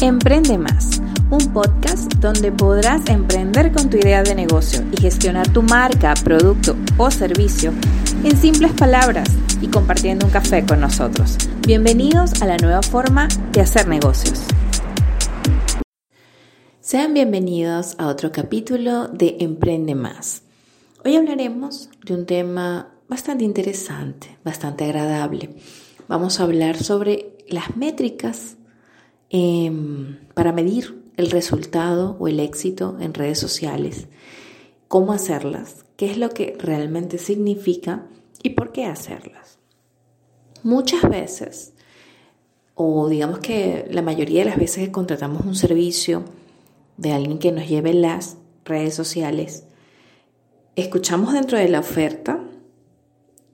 Emprende Más, un podcast donde podrás emprender con tu idea de negocio y gestionar tu marca, producto o servicio en simples palabras y compartiendo un café con nosotros. Bienvenidos a la nueva forma de hacer negocios. Sean bienvenidos a otro capítulo de Emprende Más. Hoy hablaremos de un tema bastante interesante, bastante agradable. Vamos a hablar sobre las métricas Em, para medir el resultado o el éxito en redes sociales, cómo hacerlas, qué es lo que realmente significa y por qué hacerlas. Muchas veces, o digamos que la mayoría de las veces que contratamos un servicio de alguien que nos lleve las redes sociales, escuchamos dentro de la oferta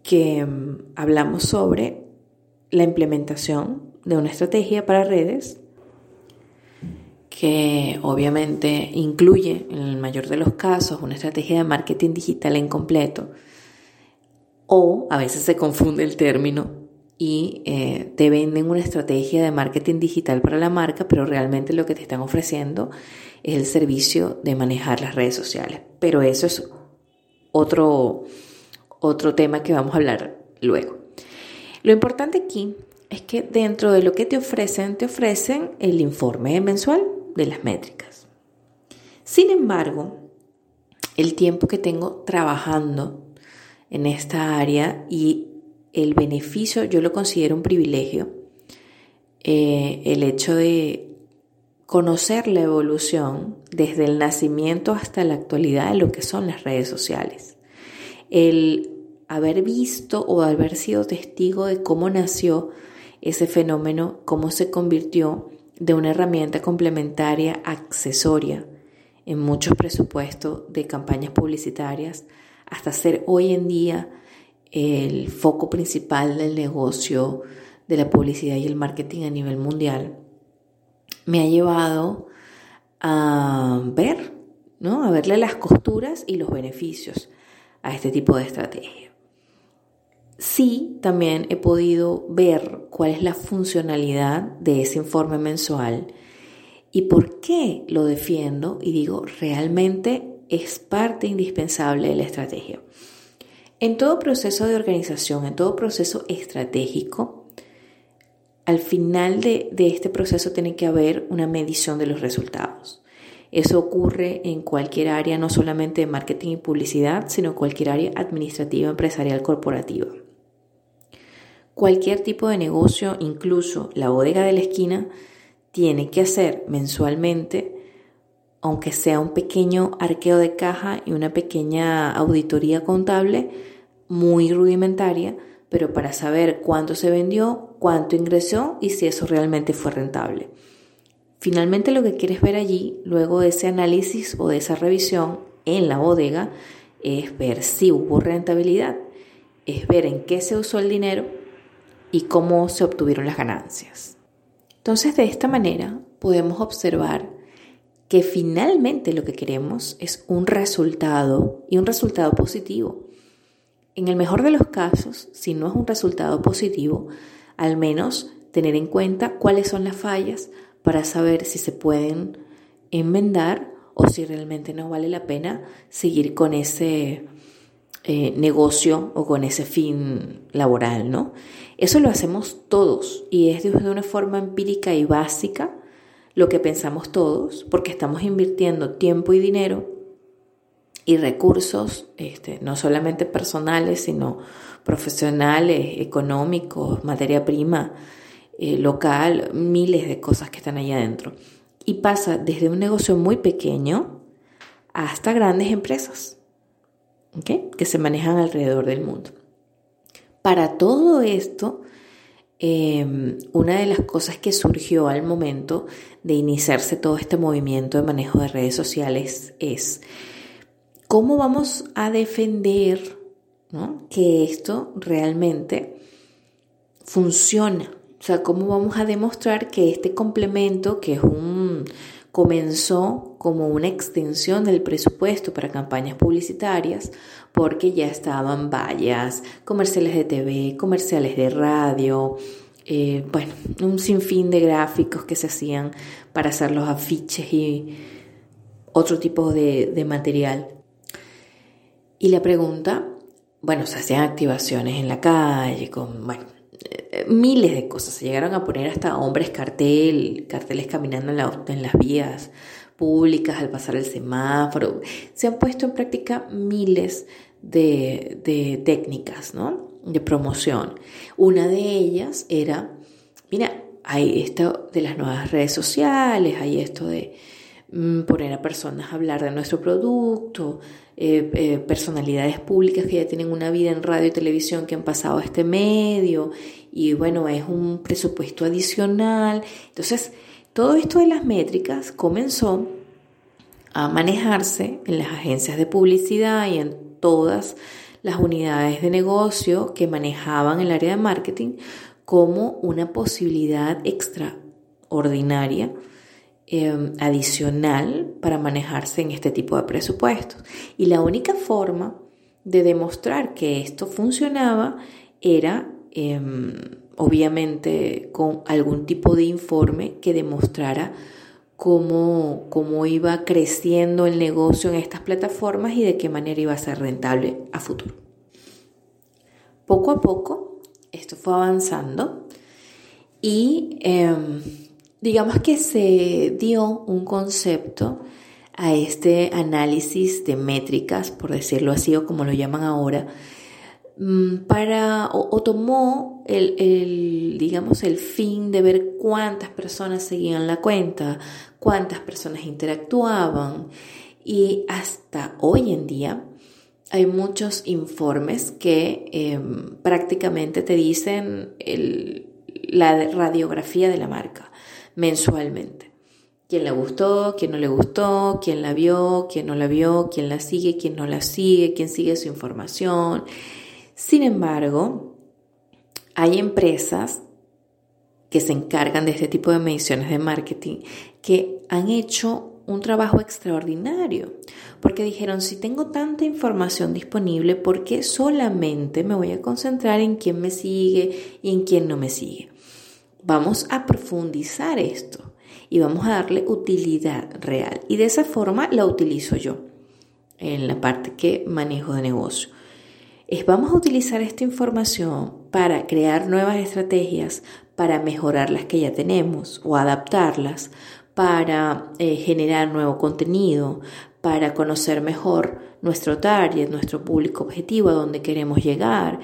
que em, hablamos sobre la implementación de una estrategia para redes que obviamente incluye en el mayor de los casos una estrategia de marketing digital en completo, o a veces se confunde el término y eh, te venden una estrategia de marketing digital para la marca, pero realmente lo que te están ofreciendo es el servicio de manejar las redes sociales. Pero eso es otro, otro tema que vamos a hablar luego. Lo importante aquí es que dentro de lo que te ofrecen, te ofrecen el informe mensual de las métricas. Sin embargo, el tiempo que tengo trabajando en esta área y el beneficio, yo lo considero un privilegio, eh, el hecho de conocer la evolución desde el nacimiento hasta la actualidad de lo que son las redes sociales. El haber visto o haber sido testigo de cómo nació ese fenómeno, cómo se convirtió de una herramienta complementaria accesoria en muchos presupuestos de campañas publicitarias hasta ser hoy en día el foco principal del negocio de la publicidad y el marketing a nivel mundial, me ha llevado a ver, ¿no? a verle las costuras y los beneficios a este tipo de estrategia. Sí, también he podido ver cuál es la funcionalidad de ese informe mensual y por qué lo defiendo y digo, realmente es parte indispensable de la estrategia. En todo proceso de organización, en todo proceso estratégico, al final de, este proceso tiene que haber una medición de los resultados. Eso ocurre en cualquier área, no solamente de marketing y publicidad, sino cualquier área administrativa, empresarial, corporativa. Cualquier tipo de negocio, incluso la bodega de la esquina, tiene que hacer mensualmente, aunque sea un pequeño arqueo de caja y una pequeña auditoría contable, muy rudimentaria, pero para saber cuánto se vendió, cuánto ingresó y si eso realmente fue rentable. Finalmente lo que quieres ver allí, luego de ese análisis o de esa revisión en la bodega, es ver si hubo rentabilidad, es ver en qué se usó el dinero y cómo se obtuvieron las ganancias. Entonces, de esta manera podemos observar que finalmente lo que queremos es un resultado y un resultado positivo. En el mejor de los casos, si no es un resultado positivo, al menos tener en cuenta cuáles son las fallas para saber si se pueden enmendar o si realmente no vale la pena seguir con ese eh, negocio o con ese fin laboral, ¿no? Eso lo hacemos todos y es de una forma empírica y básica lo que pensamos todos, porque estamos invirtiendo tiempo y dinero y recursos, este, no solamente personales, sino profesionales, económicos, materia prima, eh, local, miles de cosas que están ahí adentro. Y pasa desde un negocio muy pequeño hasta grandes empresas que se manejan alrededor del mundo. Para todo esto, em, una de las cosas que surgió al momento de iniciarse todo este movimiento de manejo de redes sociales es cómo vamos a defender que esto realmente funciona. O sea, cómo vamos a demostrar que este complemento, que es un comenzó como una extensión del presupuesto para campañas publicitarias porque ya estaban vallas, comerciales de TV, comerciales de radio, eh, bueno, un sinfín de gráficos que se hacían para hacer los afiches y otro tipo de, de material. Y la pregunta, bueno, se hacían activaciones en la calle, con, bueno, eh, miles de cosas. Se llegaron a poner hasta hombres cartel, carteles caminando en, en las vías públicas al pasar el semáforo. Se han puesto en práctica miles de, de técnicas, ¿no? De promoción. Una de ellas era, mira, hay esto de las nuevas redes sociales, hay esto de mm, poner a personas a hablar de nuestro producto, eh, eh, personalidades públicas que ya tienen una vida en radio y televisión que han pasado a este medio y bueno, es un presupuesto adicional. Entonces, todo esto de las métricas comenzó a manejarse en las agencias de publicidad y en todas las unidades de negocio que manejaban el área de marketing como una posibilidad extraordinaria Em, adicional para manejarse en este tipo de presupuestos. Y la única forma de demostrar que esto funcionaba era, em, obviamente, con algún tipo de informe que demostrara cómo, cómo iba creciendo el negocio en estas plataformas y de qué manera iba a ser rentable a futuro. Poco a poco, esto fue avanzando y em, digamos que se dio un concepto a este análisis de métricas, por decirlo así, o como lo llaman ahora, para, o, tomó el, digamos, el fin de ver cuántas personas seguían la cuenta, cuántas personas interactuaban, y hasta hoy en día hay muchos informes que em, prácticamente te dicen la radiografía de la marca mensualmente. ¿Quién le gustó? ¿Quién no le gustó? ¿Quién la vio? ¿Quién no la vio? ¿Quién la sigue? ¿Quién no la sigue? ¿Quién sigue su información? Sin embargo, hay empresas que se encargan de este tipo de mediciones de marketing que han hecho un trabajo extraordinario, porque dijeron, si tengo tanta información disponible, ¿por qué solamente me voy a concentrar en quién me sigue y en quién no me sigue? Vamos a profundizar esto y vamos a darle utilidad real. Y de esa forma la utilizo yo en la parte que manejo de negocio. Es vamos a utilizar esta información para crear nuevas estrategias, para mejorar las que ya tenemos o adaptarlas, para eh, generar nuevo contenido, para conocer mejor nuestro target, nuestro público objetivo, a donde queremos llegar.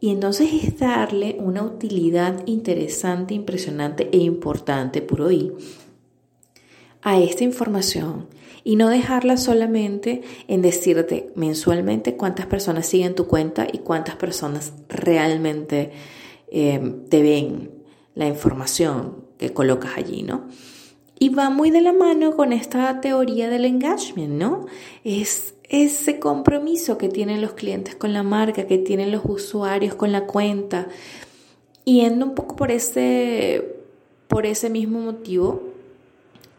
Y entonces es darle una utilidad interesante, impresionante e importante por hoy a esta información y no dejarla solamente en decirte mensualmente cuántas personas siguen tu cuenta y cuántas personas realmente eh, te ven la información que colocas allí, ¿no? Y va muy de la mano con esta teoría del engagement, ¿no? Es ese compromiso que tienen los clientes con la marca, que tienen los usuarios con la cuenta. Yendo un poco por ese, por ese mismo motivo,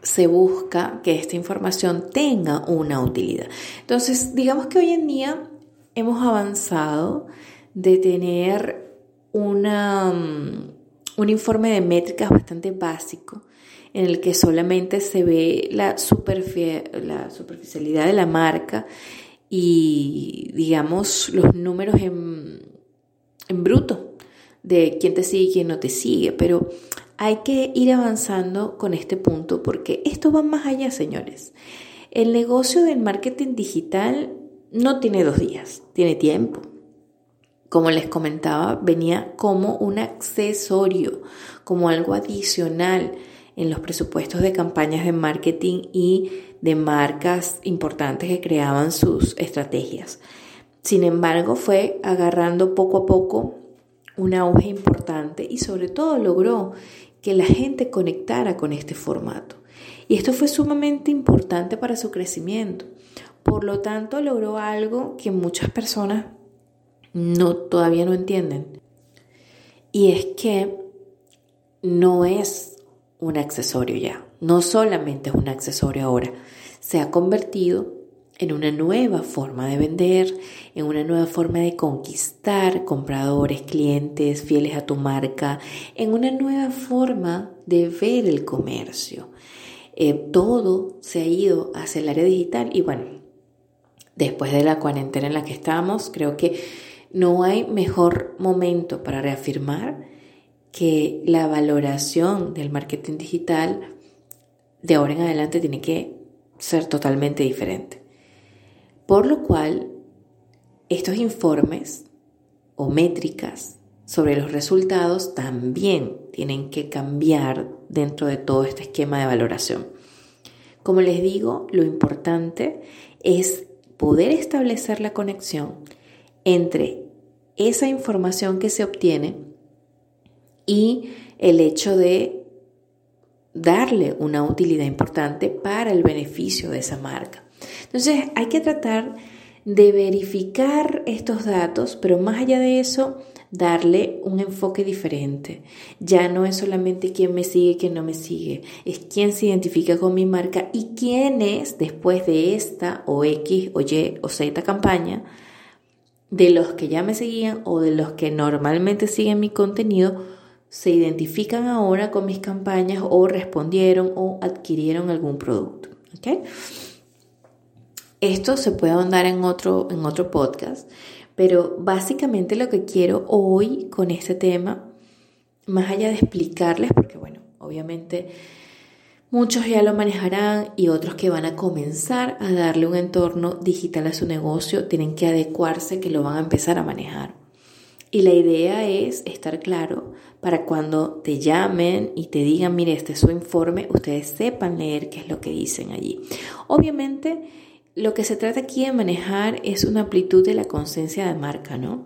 se busca que esta información tenga una utilidad. Entonces, digamos que hoy en día hemos avanzado de tener una, mm, un informe de métricas bastante básico en el que solamente se ve la, la superficialidad de la marca y, digamos, los números en, en bruto de quién te sigue y quién no te sigue, pero hay que ir avanzando con este punto porque esto va más allá, señores. El negocio del marketing digital no tiene dos días, tiene tiempo. Como les comentaba, venía como un accesorio, como algo adicional en los presupuestos de campañas de marketing y de marcas importantes que creaban sus estrategias. Sin embargo, fue agarrando poco a poco un auge importante y sobre todo logró que la gente conectara con este formato. Y esto fue sumamente importante para su crecimiento. Por lo tanto, logró algo que muchas personas no, todavía no entienden. Y es que no es un accesorio ya. No solamente es un accesorio ahora, se ha convertido en una nueva forma de vender, en una nueva forma de conquistar compradores, clientes fieles a tu marca, en una nueva forma de ver el comercio. Eh, todo se ha ido hacia el área digital y bueno, después de la cuarentena en la que estamos, creo que no hay mejor momento para reafirmar que la valoración del marketing digital de ahora en adelante tiene que ser totalmente diferente. Por lo cual, estos informes o métricas sobre los resultados también tienen que cambiar dentro de todo este esquema de valoración. Como les digo, lo importante es poder establecer la conexión entre esa información que se obtiene y el hecho de darle una utilidad importante para el beneficio de esa marca. Entonces hay que tratar de verificar estos datos, pero más allá de eso, darle un enfoque diferente. Ya no es solamente quién me sigue, quién no me sigue, es quién se identifica con mi marca y quién es después de esta o X o Y o Z campaña, de los que ya me seguían o de los que normalmente siguen mi contenido, se identifican ahora con mis campañas o respondieron o adquirieron algún producto. Esto se puede ahondar en otro, en otro podcast, pero básicamente lo que quiero hoy con este tema, más allá de explicarles, porque bueno, obviamente muchos ya lo manejarán y otros que van a comenzar a darle un entorno digital a su negocio, tienen que adecuarse que lo van a empezar a manejar. Y la idea es estar claro para cuando te llamen y te digan, mire, este es su informe, ustedes sepan leer qué es lo que dicen allí. Obviamente, lo que se trata aquí de manejar es una amplitud de la conciencia de marca, ¿no?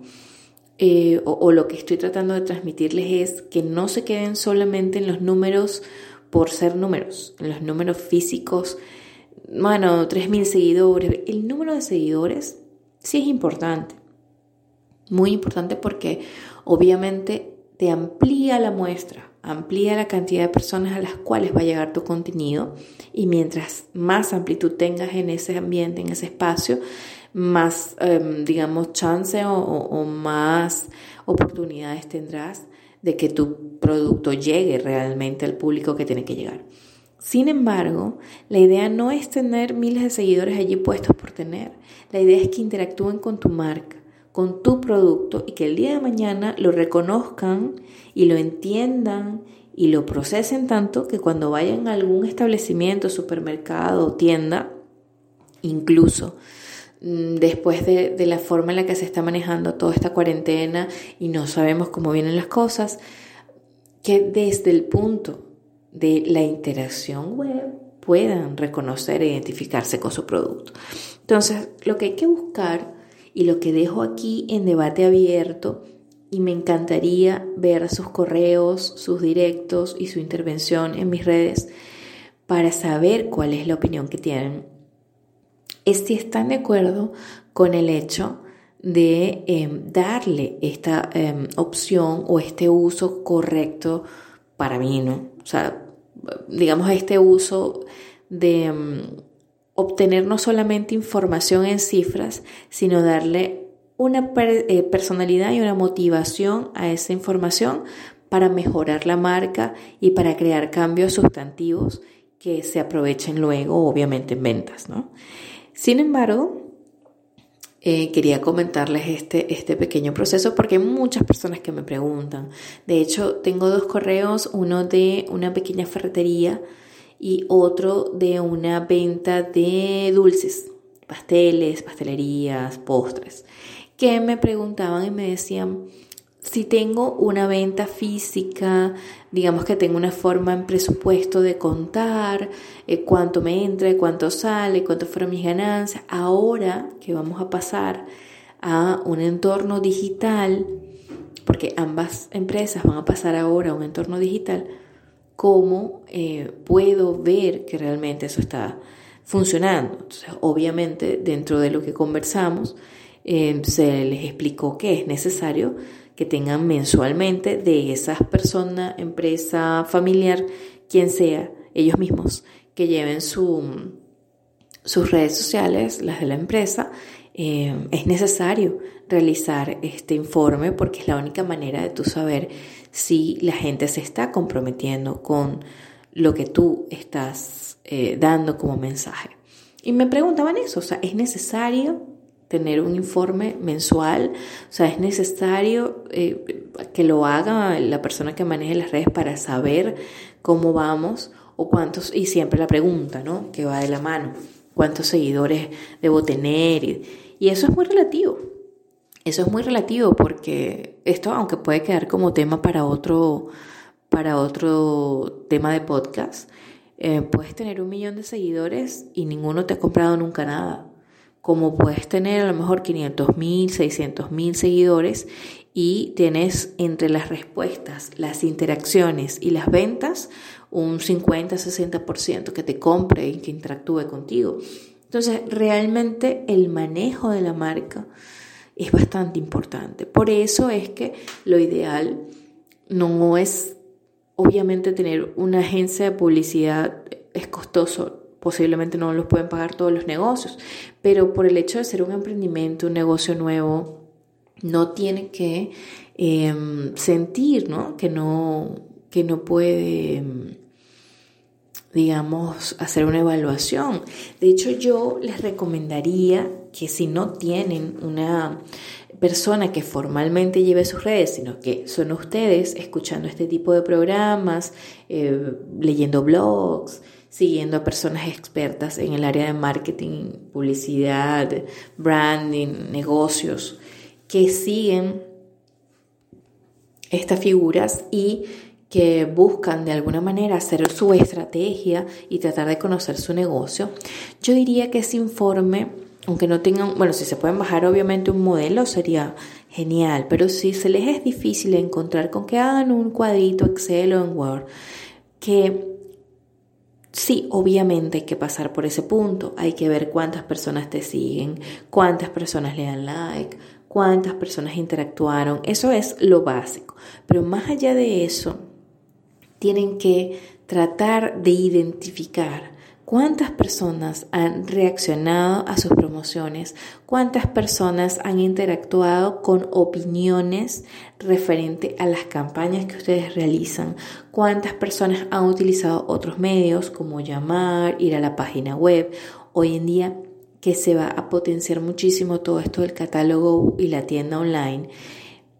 Eh, o, lo que estoy tratando de transmitirles es que no se queden solamente en los números por ser números, en los números físicos, bueno, 3.000 seguidores. El número de seguidores sí es importante, muy importante porque obviamente te amplía la muestra, amplía la cantidad de personas a las cuales va a llegar tu contenido y mientras más amplitud tengas en ese ambiente, en ese espacio, más, em, digamos, chance o, más oportunidades tendrás de que tu producto llegue realmente al público que tiene que llegar. Sin embargo, la idea no es tener miles de seguidores allí puestos por tener. La idea es que interactúen con tu marca, con tu producto y que el día de mañana lo reconozcan y lo entiendan y lo procesen tanto que cuando vayan a algún establecimiento, supermercado o tienda, incluso mm, después de, de, la forma en la que se está manejando toda esta cuarentena y no sabemos cómo vienen las cosas, que desde el punto de la interacción web puedan reconocer e identificarse con su producto. Entonces, lo que hay que buscar y lo que dejo aquí en debate abierto y me encantaría ver sus correos, sus directos y su intervención en mis redes para saber cuál es la opinión que tienen. Es si están de acuerdo con el hecho de em, darle esta em, opción o este uso correcto para mí, ¿no? O sea, digamos este uso de em, obtener no solamente información en cifras, sino darle una eh, personalidad y una motivación a esa información para mejorar la marca y para crear cambios sustantivos que se aprovechen luego, obviamente, en ventas. ¿no? Sin embargo, eh, quería comentarles este, este pequeño proceso porque hay muchas personas que me preguntan. De hecho, tengo dos correos, uno de una pequeña ferretería y otro de una venta de dulces, pasteles, pastelerías, postres, que me preguntaban y me decían, si tengo una venta física, digamos que tengo una forma en presupuesto de contar eh, cuánto me entra, cuánto sale, cuánto fueron mis ganancias, ahora que vamos a pasar a un entorno digital, porque ambas empresas van a pasar ahora a un entorno digital, cómo eh, puedo ver que realmente eso está funcionando. Obviamente, dentro de lo que conversamos, eh, se les explicó que es necesario que tengan mensualmente de esas personas, empresa, familiar, quien sea, ellos mismos, que lleven su, sus redes sociales, las de la empresa, eh, es necesario realizar este informe porque es la única manera de tú saber si la gente se está comprometiendo con lo que tú estás eh, dando como mensaje. Y me preguntaban eso, o sea, ¿es necesario tener un informe mensual? O sea, ¿es necesario eh, que lo haga la persona que maneje las redes para saber cómo vamos o cuántos? Y siempre la pregunta, ¿no? Que va de la mano, ¿cuántos seguidores debo tener? Y, y eso es muy relativo. Eso es muy relativo porque esto, aunque puede quedar como tema para otro, para otro tema de podcast, eh, puedes tener un millón de seguidores y ninguno te ha comprado nunca nada. Como puedes tener a lo mejor 500 mil, 600 mil seguidores y tienes entre las respuestas, las interacciones y las ventas un 50-60% que te compre y que interactúe contigo. Entonces, realmente el manejo de la marca es bastante importante. Por eso es que lo ideal no es, obviamente, tener una agencia de publicidad es costoso, posiblemente no los pueden pagar todos los negocios, pero por el hecho de ser un emprendimiento, un negocio nuevo, no tiene que em, sentir ¿no? Que, no, que no puede digamos, hacer una evaluación. De hecho, yo les recomendaría que si no tienen una persona que formalmente lleve sus redes, sino que son ustedes escuchando este tipo de programas, eh, leyendo blogs, siguiendo a personas expertas en el área de marketing, publicidad, branding, negocios, que siguen estas figuras y que buscan de alguna manera hacer su estrategia y tratar de conocer su negocio, yo diría que ese informe, aunque no tengan, bueno, si se pueden bajar obviamente un modelo sería genial, pero si se les es difícil encontrar con que hagan un cuadrito Excel o en Word, que Sí, obviamente hay que pasar por ese punto. Hay que ver cuántas personas te siguen, cuántas personas le dan like, cuántas personas interactuaron. Eso es lo básico. Pero más allá de eso, tienen que tratar de identificar cuántas personas han reaccionado a sus promociones, cuántas personas han interactuado con opiniones referente a las campañas que ustedes realizan, cuántas personas han utilizado otros medios como llamar, ir a la página web. Hoy en día que se va a potenciar muchísimo todo esto del catálogo y la tienda online,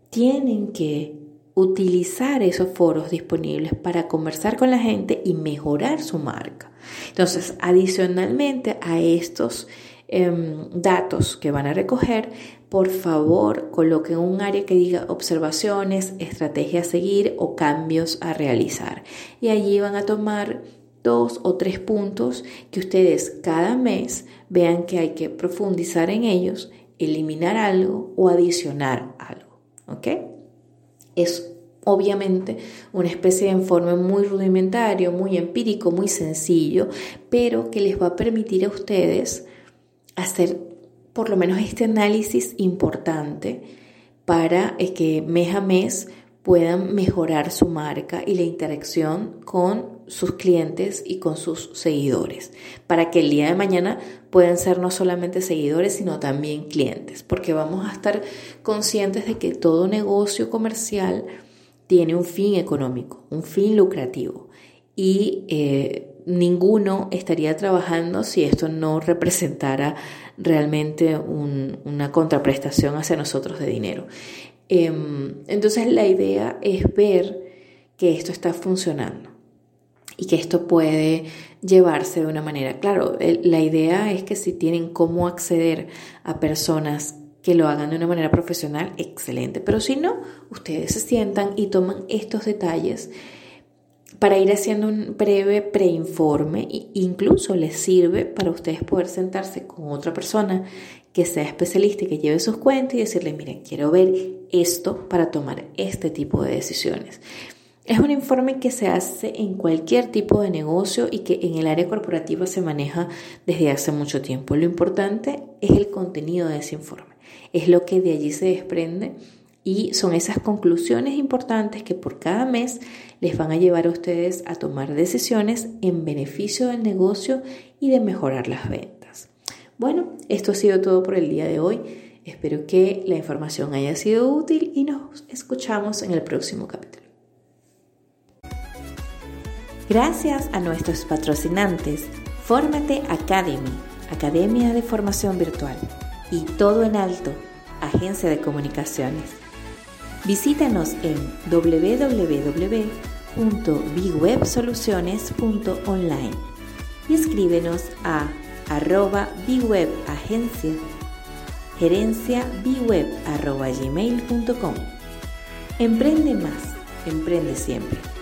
tienen que utilizar esos foros disponibles para conversar con la gente y mejorar su marca. Entonces, adicionalmente a estos em, datos que van a recoger, por favor coloquen un área que diga observaciones, estrategia a seguir o cambios a realizar. Y allí van a tomar dos o tres puntos que ustedes cada mes vean que hay que profundizar en ellos, eliminar algo o adicionar algo. ¿Ok? Es obviamente una especie de informe muy rudimentario, muy empírico, muy sencillo, pero que les va a permitir a ustedes hacer por lo menos este análisis importante para eh, que mes a mes puedan mejorar su marca y la interacción con sus clientes y con sus seguidores, para que el día de mañana puedan ser no solamente seguidores, sino también clientes, porque vamos a estar conscientes de que todo negocio comercial tiene un fin económico, un fin lucrativo, y eh, ninguno estaría trabajando si esto no representara realmente una contraprestación hacia nosotros de dinero. Em, entonces la idea es ver que esto está funcionando y que esto puede llevarse de una manera. Claro, la idea es que si tienen cómo acceder a personas que lo hagan de una manera profesional, excelente. Pero si no, ustedes se sientan y toman estos detalles para ir haciendo un breve preinforme incluso les sirve para ustedes poder sentarse con otra persona que sea especialista y que lleve sus cuentas y decirle, miren, quiero ver esto para tomar este tipo de decisiones. Es un informe que se hace en cualquier tipo de negocio y que en el área corporativa se maneja desde hace mucho tiempo. Lo importante es el contenido de ese informe, es lo que de allí se desprende y son esas conclusiones importantes que por cada mes les van a llevar a ustedes a tomar decisiones en beneficio del negocio y de mejorar las ventas. Bueno, esto ha sido todo por el día de hoy. Espero que la información haya sido útil y nos escuchamos en el próximo capítulo. Gracias a nuestros patrocinantes, Fórmate Academy, Academia de Formación Virtual, y Todo en Alto, Agencia de Comunicaciones. Visítanos en www.bigwebsoluciones.online y escríbenos a arroba bigwebagencia gerencia bweb arroba gmail.com. Emprende más, emprende siempre.